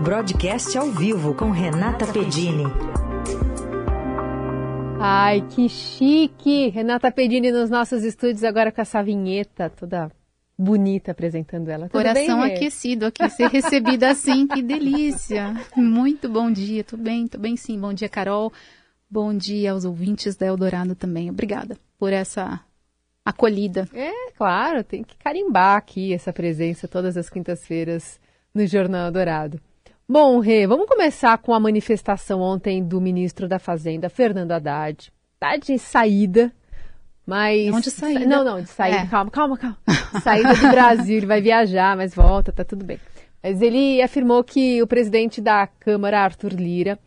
Broadcast ao vivo com Renata Pedini. Ai, que chique! Renata Pedini nos nossos estúdios agora com essa vinheta toda bonita apresentando ela. Tudo Coração bem, aquecido aqui, ser recebida assim, que delícia! Muito bom dia, tudo bem, tudo bem sim. Bom dia, Carol. Bom dia aos ouvintes da Eldorado também. Obrigada por essa acolhida. É, claro, tem que carimbar aqui essa presença todas as quintas-feiras no Jornal Dourado. Bom, Rê, vamos começar com a manifestação ontem do ministro da Fazenda, Fernando Haddad. Tá de saída, mas. Onde saída? Não, não, de saída. É. Calma, calma, calma. Saída do Brasil, ele vai viajar, mas volta, tá tudo bem. Mas ele afirmou que o presidente da Câmara, Arthur Lira,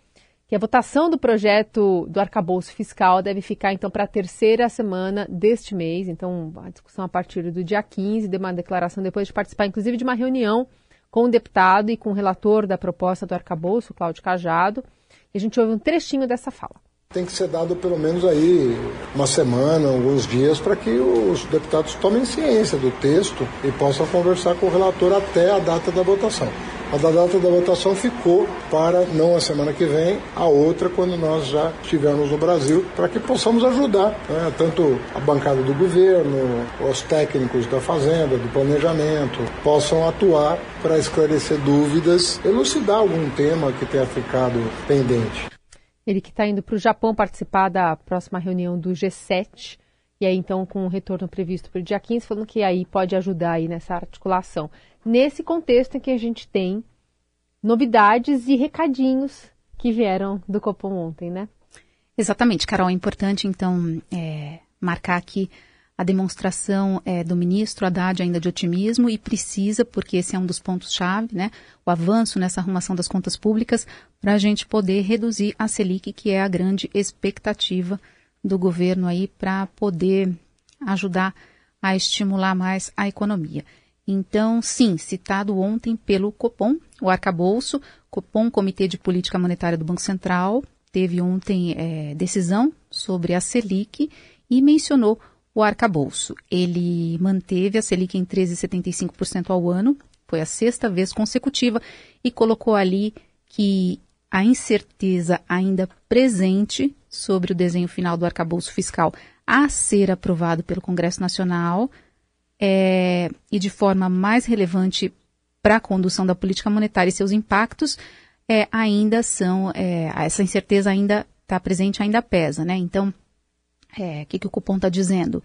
que a votação do projeto do arcabouço fiscal deve ficar então para a terceira semana deste mês, então a discussão a partir do dia 15, de uma declaração depois de participar inclusive de uma reunião com o deputado e com o relator da proposta do arcabouço, Cláudio Cajado, e a gente ouve um trechinho dessa fala. Tem que ser dado pelo menos aí uma semana, alguns dias, para que os deputados tomem ciência do texto e possam conversar com o relator até a data da votação. A da data da votação ficou para não a semana que vem, a outra quando nós já estivermos no Brasil, para que possamos ajudar né, tanto a bancada do governo, os técnicos da fazenda, do planejamento, possam atuar para esclarecer dúvidas, elucidar algum tema que tenha ficado pendente. Ele que está indo para o Japão participar da próxima reunião do G7, e aí então com o retorno previsto para o dia 15, falando que aí pode ajudar aí nessa articulação nesse contexto em que a gente tem novidades e recadinhos que vieram do Copom ontem, né? Exatamente, Carol. É importante, então, é, marcar aqui a demonstração é, do ministro Haddad ainda de otimismo e precisa, porque esse é um dos pontos-chave, né? O avanço nessa arrumação das contas públicas para a gente poder reduzir a Selic, que é a grande expectativa do governo aí para poder ajudar a estimular mais a economia. Então, sim, citado ontem pelo Copom, o arcabouço, Copom, Comitê de Política Monetária do Banco Central, teve ontem é, decisão sobre a Selic e mencionou o arcabouço. Ele manteve a Selic em 13,75% ao ano, foi a sexta vez consecutiva, e colocou ali que a incerteza ainda presente sobre o desenho final do arcabouço fiscal a ser aprovado pelo Congresso Nacional é, e de forma mais relevante para a condução da política monetária e seus impactos, é, ainda são, é, essa incerteza ainda está presente, ainda pesa, né? Então, é, que, que o cupom está dizendo?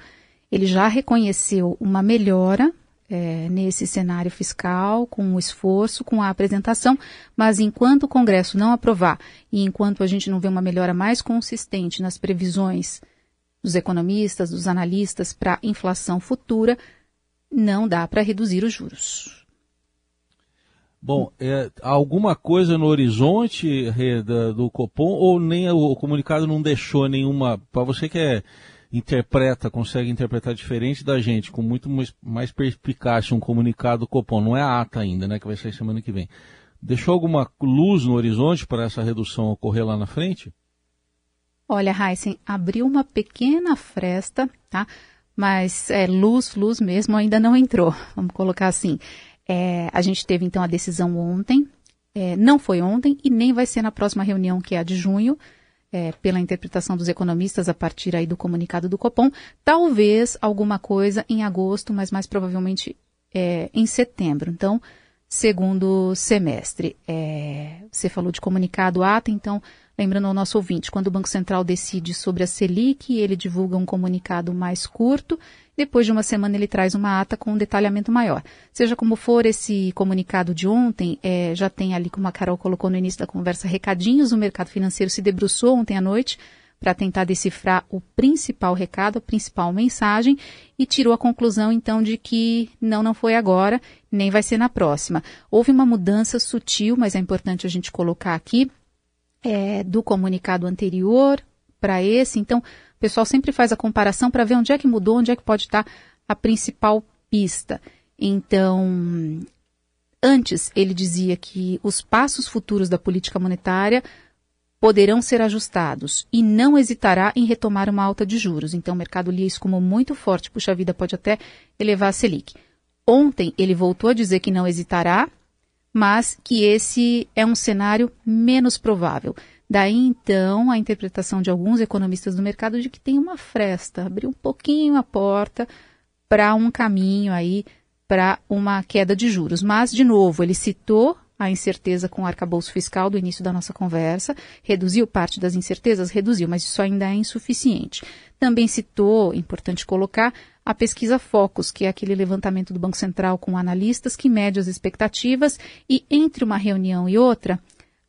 Ele já reconheceu uma melhora é, nesse cenário fiscal, com o esforço, com a apresentação, mas enquanto o Congresso não aprovar e enquanto a gente não vê uma melhora mais consistente nas previsões dos economistas, dos analistas para inflação futura, não dá para reduzir os juros. Bom, é, alguma coisa no horizonte do Copom ou nem o, comunicado não deixou nenhuma. Para você que é, interpreta, consegue interpretar diferente da gente, com muito mais, mais perspicácia um comunicado do Copom, não é a ata ainda, né, que vai sair semana que vem. Deixou alguma luz no horizonte para essa redução ocorrer lá na frente? Olha, Heisen, abriu uma pequena fresta, tá? mas é, luz, luz mesmo ainda não entrou, vamos colocar assim. É, a gente teve então a decisão ontem, é, não foi ontem e nem vai ser na próxima reunião, que é a de junho, é, pela interpretação dos economistas a partir aí do comunicado do Copom. Talvez alguma coisa em agosto, mas mais provavelmente é, em setembro. Então, segundo semestre. É, você falou de comunicado ata, então Lembrando ao nosso ouvinte, quando o Banco Central decide sobre a Selic, ele divulga um comunicado mais curto, depois de uma semana ele traz uma ata com um detalhamento maior. Seja como for, esse comunicado de ontem é, já tem ali, como a Carol colocou no início da conversa, recadinhos. O mercado financeiro se debruçou ontem à noite para tentar decifrar o principal recado, a principal mensagem, e tirou a conclusão então de que não, não foi agora, nem vai ser na próxima. Houve uma mudança sutil, mas é importante a gente colocar aqui é, do comunicado anterior para esse. Então, o pessoal sempre faz a comparação para ver onde é que mudou, onde é que pode estar a principal pista. Então, antes ele dizia que os passos futuros da política monetária poderão ser ajustados e não hesitará em retomar uma alta de juros. Então, o mercado lia isso como muito forte, puxa vida, pode até elevar a Selic. Ontem ele voltou a dizer que não hesitará, mas que esse é um cenário menos provável. Daí então a interpretação de alguns economistas do mercado de que tem uma fresta, abrir um pouquinho a porta para um caminho aí para uma queda de juros. Mas, de novo, ele citou a incerteza com o arcabouço fiscal do início da nossa conversa, reduziu parte das incertezas, reduziu, mas isso ainda é insuficiente. Também citou, importante colocar, a pesquisa Focus, que é aquele levantamento do Banco Central com analistas que mede as expectativas e entre uma reunião e outra,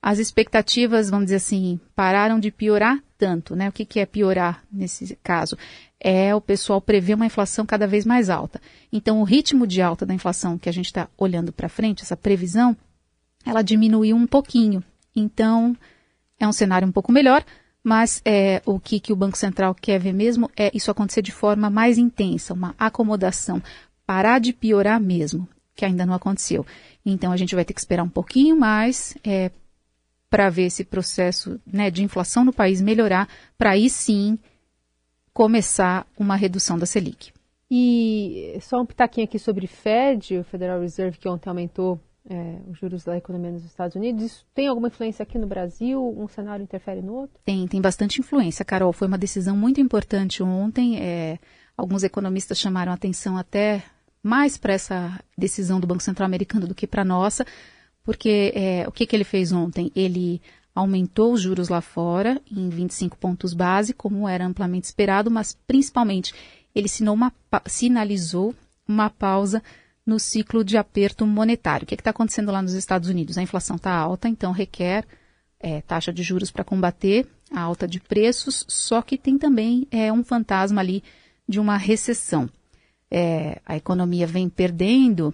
as expectativas, vamos dizer assim, pararam de piorar tanto, né? O que, que é piorar nesse caso? É o pessoal prever uma inflação cada vez mais alta. Então, o ritmo de alta da inflação que a gente está olhando para frente, essa previsão, ela diminuiu um pouquinho. Então, é um cenário um pouco melhor, mas é, o que, que o Banco Central quer ver mesmo é isso acontecer de forma mais intensa, uma acomodação, parar de piorar mesmo, que ainda não aconteceu. Então, a gente vai ter que esperar um pouquinho mais é, para ver esse processo né, de inflação no país melhorar, para aí sim começar uma redução da Selic. E só um pitaquinho aqui sobre Fed, o Federal Reserve, que ontem aumentou é, os juros da economia nos Estados Unidos. Isso tem alguma influência aqui no Brasil? Um cenário interfere no outro? Tem, tem bastante influência, Carol. Foi uma decisão muito importante ontem. É, alguns economistas chamaram atenção até mais para essa decisão do Banco Central americano do que para a nossa, porque é, o que, que ele fez ontem? Ele aumentou os juros lá fora em 25 pontos base, como era amplamente esperado, mas principalmente ele uma, sinalizou uma pausa no ciclo de aperto monetário. O que está acontecendo lá nos Estados Unidos? A inflação está alta, então requer é, taxa de juros para combater a alta de preços, só que tem também é, um fantasma ali de uma recessão. É, a economia vem perdendo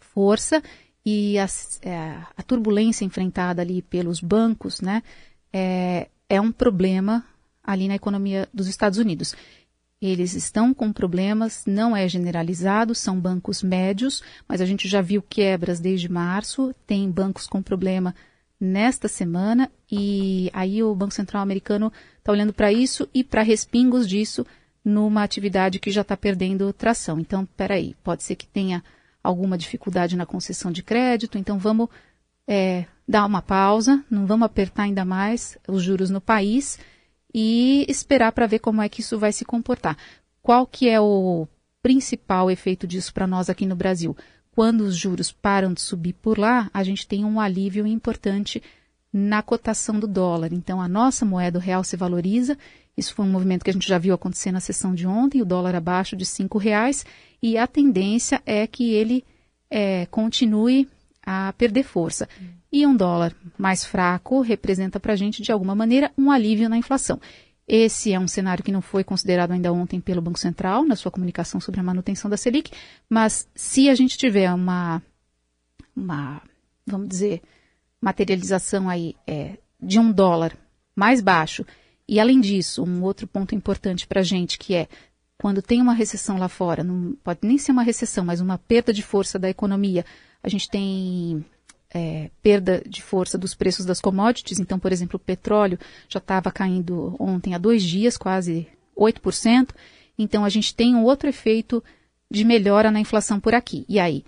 força e a, é, a, turbulência enfrentada ali pelos bancos né, é, é um problema ali na economia dos Estados Unidos. Eles estão com problemas, não é generalizado, são bancos médios, mas a gente já viu quebras desde março, tem bancos com problema nesta semana, e aí o Banco Central americano está olhando para isso e para respingos disso numa atividade que já está perdendo tração. Então, peraí, pode ser que tenha alguma dificuldade na concessão de crédito, então vamos é, dar uma pausa, não vamos apertar ainda mais os juros no país e esperar para ver como é que isso vai se comportar. Qual que é o principal efeito disso para nós aqui no Brasil? Quando os juros param de subir por lá, a gente tem um alívio importante na cotação do dólar. Então, a nossa moeda real se valoriza. Isso foi um movimento que a gente já viu acontecer na sessão de ontem, o dólar abaixo de R$ reais, e a tendência é que ele é, continue a perder força. E um dólar mais fraco representa para a gente, de alguma maneira, um alívio na inflação. Esse é um cenário que não foi considerado ainda ontem pelo Banco Central, na sua comunicação sobre a manutenção da Selic, mas se a gente tiver uma, uma vamos dizer, materialização aí é, de um dólar mais baixo, e além disso, um outro ponto importante para a gente, que é quando tem uma recessão lá fora, não pode nem ser uma recessão, mas uma perda de força da economia, a gente tem é, perda de força dos preços das commodities. Então, por exemplo, o petróleo já estava caindo ontem há dois dias, quase 8%. Então, a gente tem um outro efeito de melhora na inflação por aqui. E aí,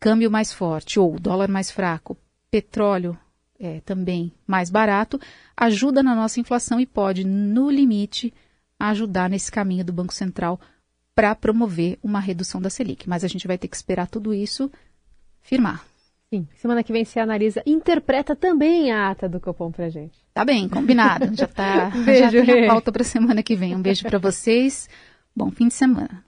câmbio mais forte ou dólar mais fraco, petróleo é, também mais barato, ajuda na nossa inflação e pode, no limite, ajudar nesse caminho do Banco Central para promover uma redução da Selic. Mas a gente vai ter que esperar tudo isso firmar. Sim, semana que vem você analisa, interpreta também a ata do Copom pra gente. Tá bem, combinado. Já tá. beijo, já tem a pauta pra semana que vem. Um beijo para vocês. Bom fim de semana.